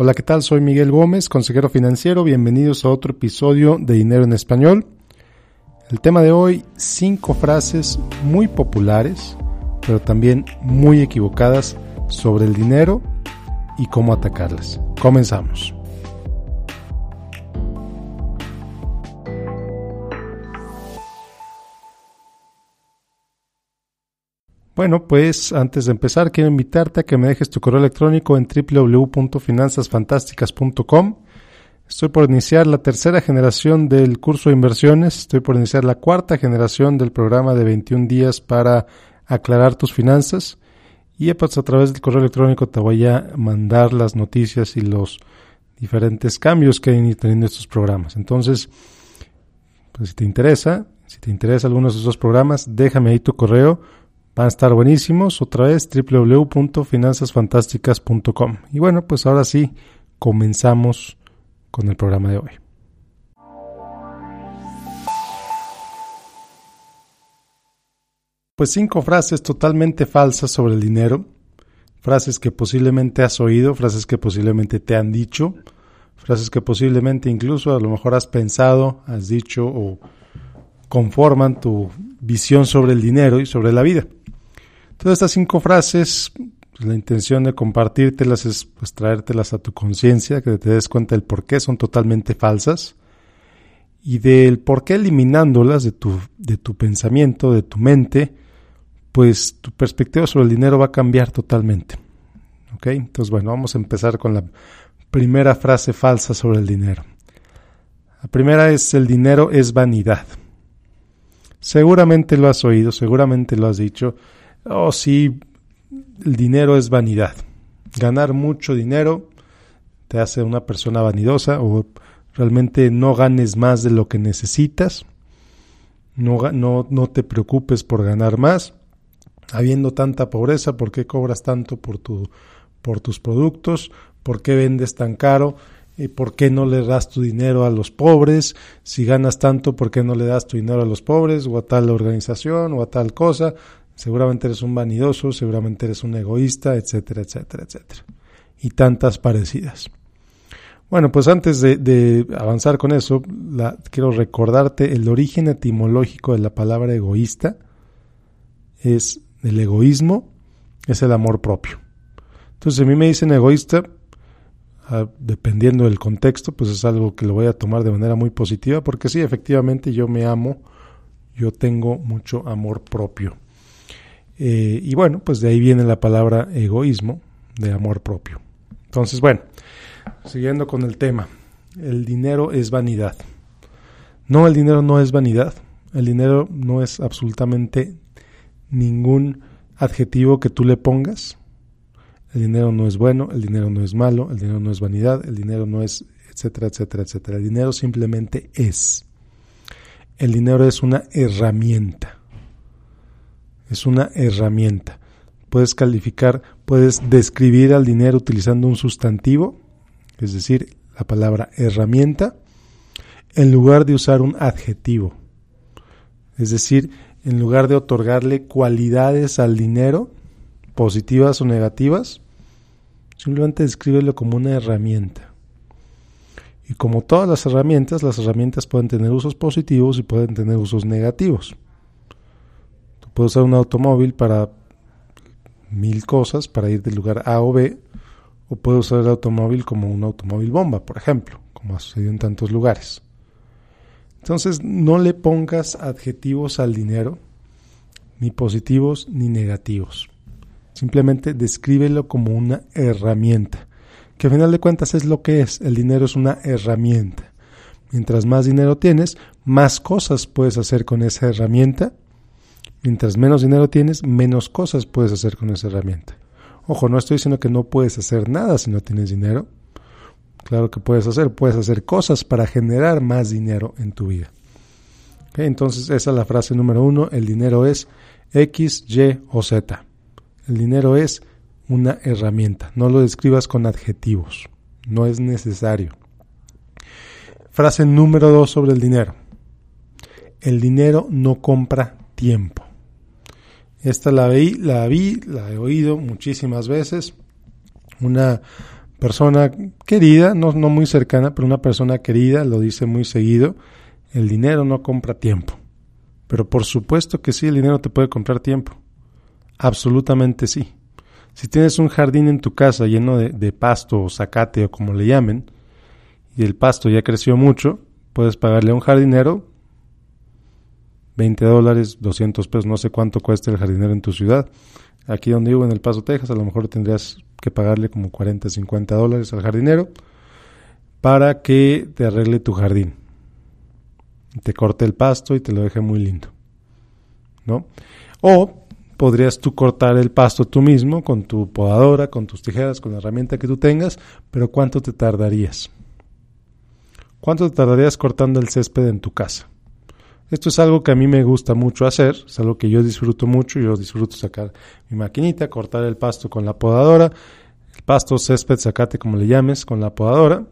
Hola, ¿qué tal? Soy Miguel Gómez, consejero financiero. Bienvenidos a otro episodio de Dinero en Español. El tema de hoy, cinco frases muy populares, pero también muy equivocadas sobre el dinero y cómo atacarlas. Comenzamos. Bueno, pues antes de empezar quiero invitarte a que me dejes tu correo electrónico en www.finanzasfantásticas.com. Estoy por iniciar la tercera generación del curso de inversiones, estoy por iniciar la cuarta generación del programa de 21 días para aclarar tus finanzas y pues a través del correo electrónico te voy a mandar las noticias y los diferentes cambios que hay teniendo estos programas. Entonces, pues si te interesa, si te interesa alguno de esos programas, déjame ahí tu correo Van a estar buenísimos. Otra vez www.finanzasfantásticas.com. Y bueno, pues ahora sí, comenzamos con el programa de hoy. Pues cinco frases totalmente falsas sobre el dinero, frases que posiblemente has oído, frases que posiblemente te han dicho, frases que posiblemente incluso a lo mejor has pensado, has dicho o conforman tu visión sobre el dinero y sobre la vida. Todas estas cinco frases, pues, la intención de compartírtelas es pues, traértelas a tu conciencia, que te des cuenta del por qué son totalmente falsas y del por qué eliminándolas de tu, de tu pensamiento, de tu mente, pues tu perspectiva sobre el dinero va a cambiar totalmente. ¿Ok? Entonces, bueno, vamos a empezar con la primera frase falsa sobre el dinero. La primera es el dinero es vanidad. Seguramente lo has oído, seguramente lo has dicho, oh sí, el dinero es vanidad. Ganar mucho dinero te hace una persona vanidosa o realmente no ganes más de lo que necesitas. No, no, no te preocupes por ganar más. Habiendo tanta pobreza, ¿por qué cobras tanto por, tu, por tus productos? ¿Por qué vendes tan caro? ¿Por qué no le das tu dinero a los pobres? Si ganas tanto, ¿por qué no le das tu dinero a los pobres o a tal organización o a tal cosa? seguramente eres un vanidoso, seguramente eres un egoísta, etcétera, etcétera, etcétera. Y tantas parecidas. Bueno, pues antes de, avanzar con eso, quiero recordarte el origen etimológico de la palabra egoísta. Es el egoísmo, es el amor propio. Entonces, a mí me dicen egoísta, ah, dependiendo del contexto, pues es algo que lo voy a tomar de manera muy positiva, porque sí, efectivamente yo me amo, yo tengo mucho amor propio. Eh, y bueno, pues de ahí viene la palabra egoísmo, de amor propio. Entonces, bueno, siguiendo con el tema, el dinero es vanidad. No, el dinero no es vanidad. El dinero no es absolutamente ningún adjetivo que tú le pongas. El dinero no es bueno, el dinero no es malo, el dinero no es vanidad, el dinero no es, etcétera, etcétera, etcétera. El dinero simplemente es. El dinero es una herramienta es una herramienta. Puedes calificar, puedes describir al dinero utilizando un sustantivo, es decir, la palabra herramienta, en lugar de usar un adjetivo. Es decir, en lugar de otorgarle cualidades al dinero, positivas o negativas, simplemente descríbelo como una herramienta. Y como todas las herramientas, las herramientas pueden tener usos positivos y pueden tener usos negativos. Puedo usar un automóvil para mil cosas, para ir del lugar A o B, o puedo usar el automóvil como un automóvil bomba, por ejemplo, como ha sucedido en tantos lugares. Entonces, no le pongas adjetivos al dinero, ni positivos ni negativos. Simplemente descríbelo como una herramienta, que a final de cuentas es lo que es. El dinero es una herramienta. Mientras más dinero tienes, más cosas puedes hacer con esa herramienta Mientras menos dinero tienes, menos cosas puedes hacer con esa herramienta. Ojo, no estoy diciendo que no puedes hacer nada si no tienes dinero. Claro que puedes hacer, puedes hacer cosas para generar más dinero en tu vida. Entonces esa es la frase número uno, el dinero es X, Y o Z. El dinero es una herramienta, no lo describas con adjetivos, no es necesario. Frase número dos sobre el dinero. El dinero no compra tiempo. Esta la vi, la vi, la he oído muchísimas veces. Una persona querida, no, no muy cercana, pero una persona querida, lo dice muy seguido, el dinero no compra tiempo. Pero por supuesto que sí, el dinero te puede comprar tiempo. Absolutamente sí. Si tienes un jardín en tu casa lleno de, pasto o zacate o como le llamen, y el pasto ya creció mucho, puedes pagarle a un jardinero 20 dólares, 200 pesos, no sé cuánto cuesta el jardinero en tu ciudad. Aquí donde vivo, en El Paso, Texas, a lo mejor tendrías que pagarle como 40, 50 dólares al jardinero para que te arregle tu jardín. Te corte el pasto y te lo deje muy lindo. ¿No? O podrías tú cortar el pasto tú mismo con tu podadora, con tus tijeras, con la herramienta que tú tengas, pero ¿cuánto te tardarías? ¿Cuánto te tardarías cortando el césped en tu casa? Esto es algo que a mí me gusta mucho hacer, es algo que yo disfruto mucho, yo disfruto sacar mi maquinita, cortar el pasto con la podadora, el pasto, césped, sacate como le llames, con la podadora.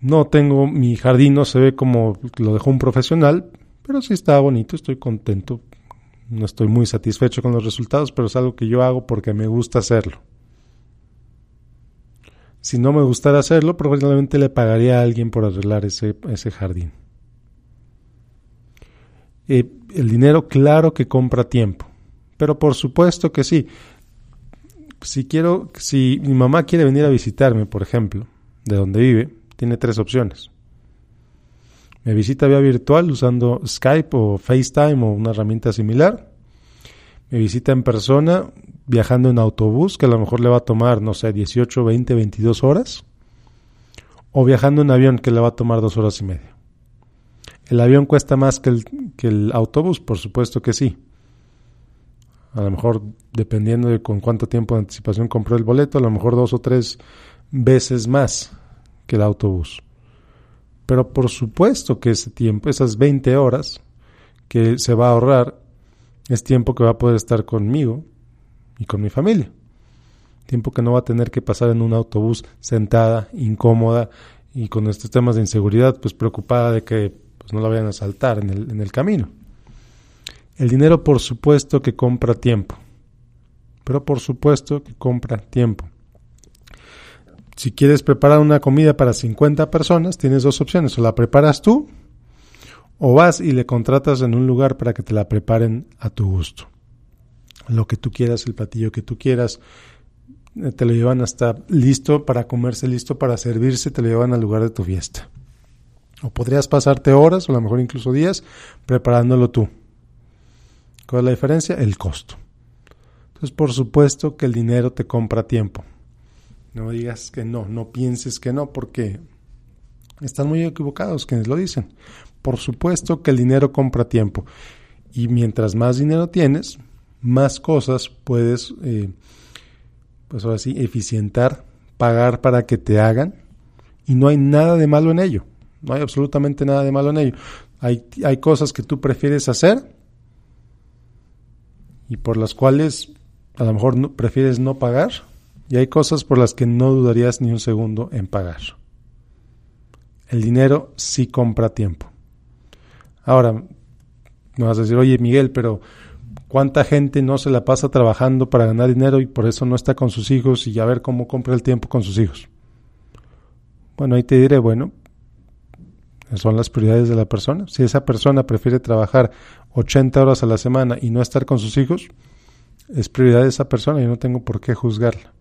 No tengo, mi jardín no se ve como lo dejó un profesional, pero sí está bonito, estoy contento. No estoy muy satisfecho con los resultados, pero es algo que yo hago porque me gusta hacerlo. Si no me gustara hacerlo, probablemente le pagaría a alguien por arreglar ese, ese jardín. Eh, el dinero claro que compra tiempo, pero por supuesto que sí. Si quiero, si mi mamá quiere venir a visitarme, por ejemplo, de donde vive, tiene tres opciones. Me visita vía virtual usando Skype o FaceTime o una herramienta similar. Me visita en persona viajando en autobús, que a lo mejor le va a tomar, no sé, 18, 20, 22 horas. O viajando en avión, que le va a tomar dos horas y media. ¿El avión cuesta más que el, que el autobús? Por supuesto que sí. A lo mejor, dependiendo de con cuánto tiempo de anticipación compró el boleto, a lo mejor dos o tres veces más que el autobús. Pero por supuesto que ese tiempo, esas 20 horas que se va a ahorrar, es tiempo que va a poder estar conmigo y con mi familia. Tiempo que no va a tener que pasar en un autobús sentada, incómoda y con estos temas de inseguridad, pues preocupada de que pues no la vayan a saltar en el, en el camino. El dinero por supuesto que compra tiempo, pero por supuesto que compra tiempo. Si quieres preparar una comida para 50 personas, tienes dos opciones, o la preparas tú o vas y le contratas en un lugar para que te la preparen a tu gusto. Lo que tú quieras, el platillo que tú quieras, eh, te lo llevan hasta listo para comerse, listo para servirse, te lo llevan al lugar de tu fiesta. O podrías pasarte horas o a lo mejor incluso días preparándolo tú. ¿Cuál es la diferencia? El costo. Entonces, por supuesto que el dinero te compra tiempo. No digas que no, no pienses que no, porque están muy equivocados quienes lo dicen. Por supuesto que el dinero compra tiempo. Y mientras más dinero tienes, más cosas puedes, eh, pues ahora sí, eficientar, pagar para que te hagan. Y no hay nada de malo en ello. No hay absolutamente nada de malo en ello. Hay, hay cosas que tú prefieres hacer y por las cuales a lo mejor no, prefieres no pagar y hay cosas por las que no dudarías ni un segundo en pagar. El dinero sí compra tiempo. Ahora, me vas a decir, oye Miguel, pero ¿cuánta gente no se la pasa trabajando para ganar dinero y por eso no está con sus hijos y a ver cómo compra el tiempo con sus hijos? Bueno, ahí te diré, bueno, son las prioridades de la persona. Si esa persona prefiere trabajar 80 horas a la semana y no estar con sus hijos, es prioridad de esa persona y no tengo por qué juzgarla.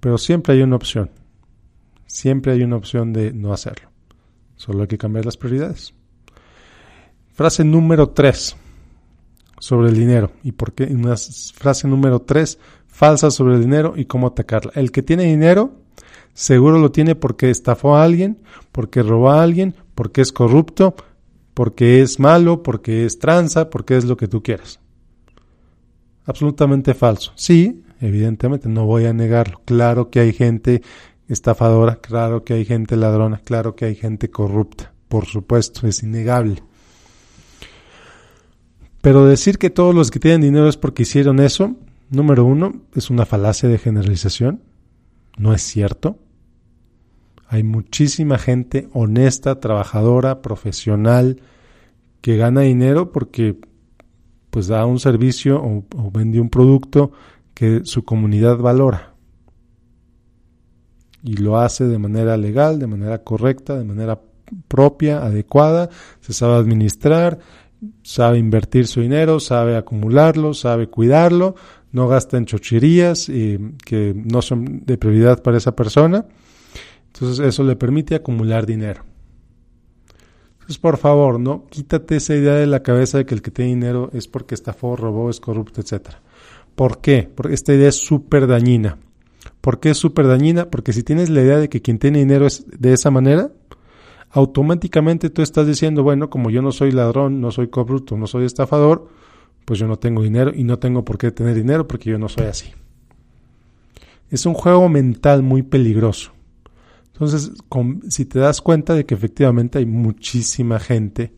Pero siempre hay una opción. Siempre hay una opción de no hacerlo. Solo hay que cambiar las prioridades. Frase número 3 sobre el dinero. ¿Y por? Una frase número 3 falsa sobre el dinero y cómo atacarla. El que tiene dinero seguro lo tiene porque estafó a alguien, porque robó a alguien, porque es corrupto, porque es malo, porque es tranza, porque es lo que tú quieras. Absolutamente falso. Sí, evidentemente, no voy a negarlo. Claro que hay gente estafadora, claro que hay gente ladrona, claro que hay gente corrupta. Por supuesto, es innegable. Pero decir que todos los que tienen dinero es porque hicieron eso, número uno, es una falacia de generalización. No es cierto. Hay muchísima gente honesta, trabajadora, profesional, que gana dinero porque pues da un servicio o, o vende un producto que su comunidad valora. y lo hace de manera legal, de manera correcta, de manera propia, adecuada, se sabe administrar, sabe invertir su dinero, sabe acumularlo, sabe cuidarlo, no gasta en chocherías eh, que no son de prioridad para esa persona. Entonces eso le permite acumular dinero. Entonces, por favor, no quítate esa idea de la cabeza de que el que tiene dinero es porque estafó, robó, es corrupto, etc. ¿Por qué? Porque esta idea es súper dañina. ¿Por qué es súper dañina? Porque si tienes la idea de que quien tiene dinero es de esa manera, automáticamente tú estás diciendo, bueno, como yo no soy ladrón, no soy corrupto, no soy estafador, pues yo no tengo dinero y no tengo por qué tener dinero porque yo no soy así. Es un juego mental muy peligroso. Entonces, si te das cuenta de que efectivamente hay muchísima gente,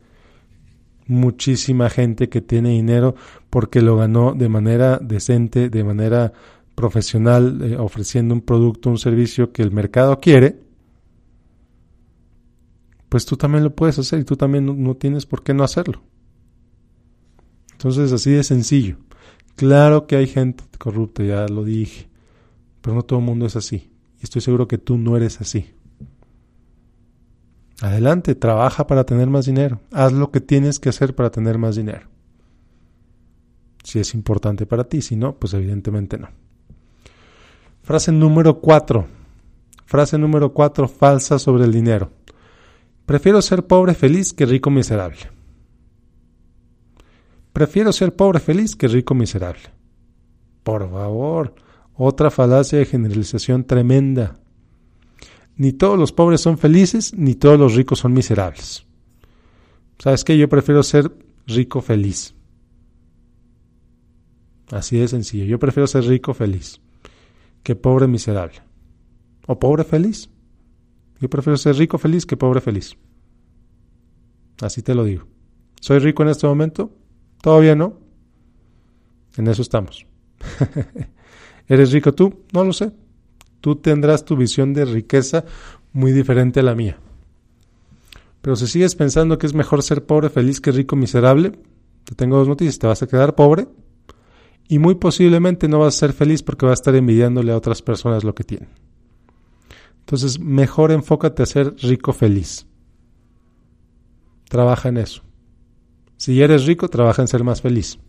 muchísima gente que tiene dinero porque lo ganó de manera decente, de manera profesional, eh, ofreciendo un producto, un servicio que el mercado quiere, pues tú también lo puedes hacer y tú también no, tienes por qué no hacerlo. Entonces, así de sencillo. Claro que hay gente corrupta, ya lo dije, pero no todo el mundo es así. Y estoy seguro que tú no eres así. Adelante, trabaja para tener más dinero. Haz lo que tienes que hacer para tener más dinero. Si es importante para ti, si no, pues evidentemente no. Frase número cuatro. Frase número cuatro falsa sobre el dinero. Prefiero ser pobre feliz que rico miserable. Prefiero ser pobre feliz que rico miserable. Por favor, otra falacia de generalización tremenda. Ni todos los pobres son felices, ni todos los ricos son miserables. ¿Sabes qué? Yo prefiero ser rico feliz. Así de sencillo. Yo prefiero ser rico feliz que pobre miserable. O pobre feliz. Yo prefiero ser rico feliz que pobre feliz. Así te lo digo. ¿Soy rico en este momento? Todavía no. En eso estamos. ¿Eres rico tú? No lo sé. Tú tendrás tu visión de riqueza muy diferente a la mía. Pero si sigues pensando que es mejor ser pobre feliz que rico miserable, te tengo dos noticias. Te vas a quedar pobre y muy posiblemente no vas a ser feliz porque vas a estar envidiándole a otras personas lo que tienen. Entonces, mejor enfócate a ser rico feliz. Trabaja en eso. Si ya eres rico, trabaja en ser más feliz.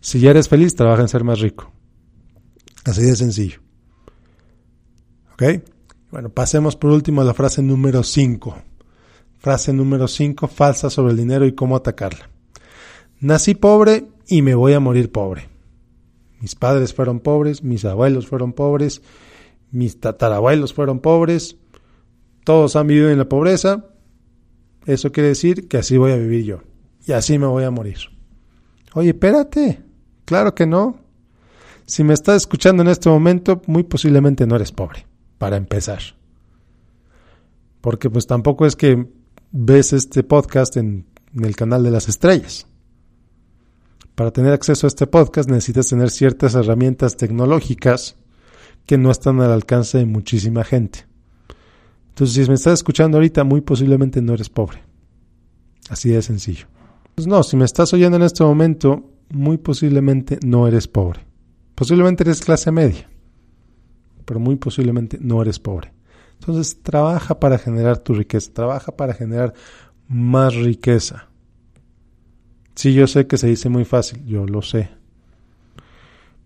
Si ya eres feliz, trabaja en ser más rico. Así de sencillo. Bueno, pasemos por último a la frase número 5. Frase número 5, falsa sobre el dinero y cómo atacarla. Nací pobre y me voy a morir pobre. Mis padres fueron pobres, mis abuelos fueron pobres, mis tatarabuelos fueron pobres, todos han vivido en la pobreza, eso quiere decir que así voy a vivir yo y así me voy a morir. Oye, espérate, claro que no. Si me estás escuchando en este momento, muy posiblemente no eres pobre, para empezar. Porque pues tampoco es que ves este podcast en, el canal de las estrellas. Para tener acceso a este podcast necesitas tener ciertas herramientas tecnológicas que no están al alcance de muchísima gente. Entonces, si me estás escuchando ahorita, muy posiblemente no eres pobre. Así de sencillo. Pues no, si me estás oyendo en este momento, muy posiblemente no eres pobre. Posiblemente eres clase media, pero muy posiblemente no eres pobre. Entonces, trabaja para generar tu riqueza, trabaja para generar más riqueza. Sí, yo sé que se dice muy fácil, yo lo sé.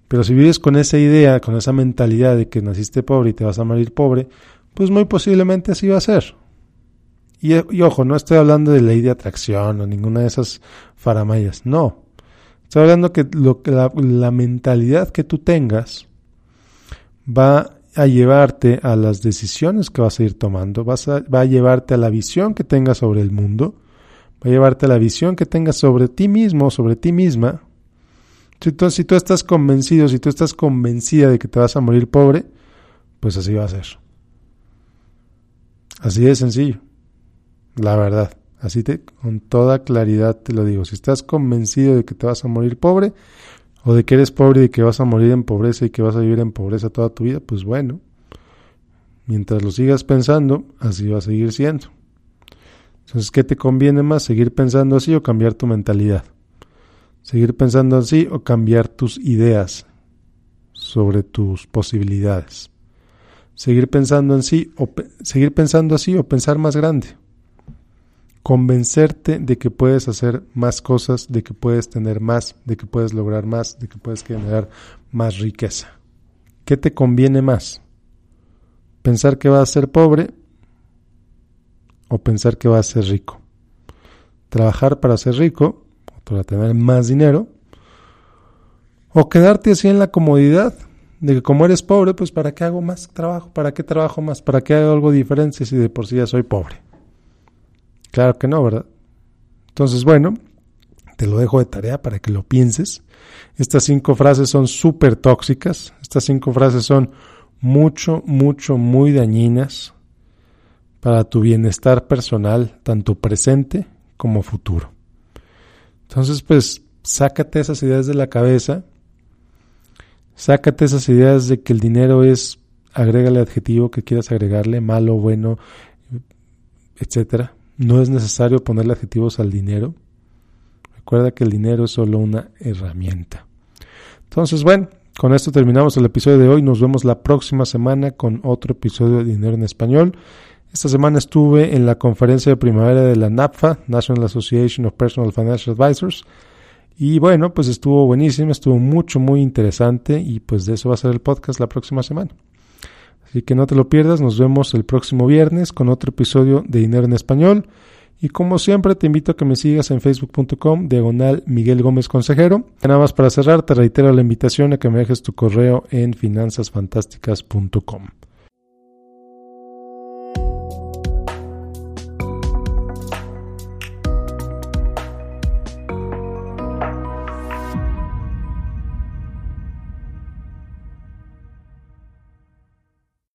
Pero si vives con esa idea, con esa mentalidad de que naciste pobre y te vas a morir pobre, pues muy posiblemente así va a ser. Y, ojo, no estoy hablando de ley de atracción o ninguna de esas faramayas, no. Estoy hablando que, lo, la, la mentalidad que tú tengas va a llevarte a las decisiones que vas a ir tomando, va a llevarte a la visión que tengas sobre el mundo, va a llevarte a la visión que tengas sobre ti mismo, sobre ti misma, si tú, si tú estás convencido, si tú estás convencida de que te vas a morir pobre, pues así va a ser. Así de sencillo. La verdad. Así te, con toda claridad te lo digo. Si estás convencido de que te vas a morir pobre, o de que eres pobre y que vas a morir en pobreza y que vas a vivir en pobreza toda tu vida, pues bueno. Mientras lo sigas pensando, así va a seguir siendo. Entonces, ¿qué te conviene más? ¿Seguir pensando así o cambiar tu mentalidad? seguir pensando así o cambiar tus ideas sobre tus posibilidades. seguir pensando en o seguir pensando así o pensar más grande. Convencerte de que puedes hacer más cosas, de que puedes tener más, de que puedes lograr más, de que puedes generar más riqueza. ¿Qué te conviene más? ¿Pensar que vas a ser pobre o pensar que vas a ser rico? Trabajar para ser rico, para tener más dinero, o quedarte así en la comodidad de que como eres pobre, pues ¿para qué hago más trabajo? ¿Para qué trabajo más? ¿Para qué hago algo diferente si de por sí ya soy pobre? Claro que no, ¿verdad? Entonces, bueno, te lo dejo de tarea para que lo pienses. Estas cinco frases son súper tóxicas. Estas cinco frases son mucho, mucho, muy dañinas para tu bienestar personal, tanto presente como futuro. Entonces, pues, sácate esas ideas de la cabeza Sácate esas ideas de que el dinero es, agrégale adjetivo que quieras agregarle, malo, bueno, etcétera. No es necesario ponerle adjetivos al dinero. Recuerda que el dinero es solo una herramienta. Entonces, bueno, con esto terminamos el episodio de hoy. Nos vemos la próxima semana con otro episodio de Dinero en Español. Esta semana estuve en la conferencia de primavera de la NAPFA, National Association of Personal Financial Advisors. Y bueno, pues estuvo buenísimo, estuvo mucho, muy interesante y pues de eso va a ser el podcast la próxima semana. Así que no te lo pierdas, nos vemos el próximo viernes con otro episodio de Dinero en Español. Y como siempre te invito a que me sigas en facebook.com diagonal Miguel Gómez Consejero. Nada más para cerrar, te reitero la invitación a que me dejes tu correo en finanzasfantásticas.com.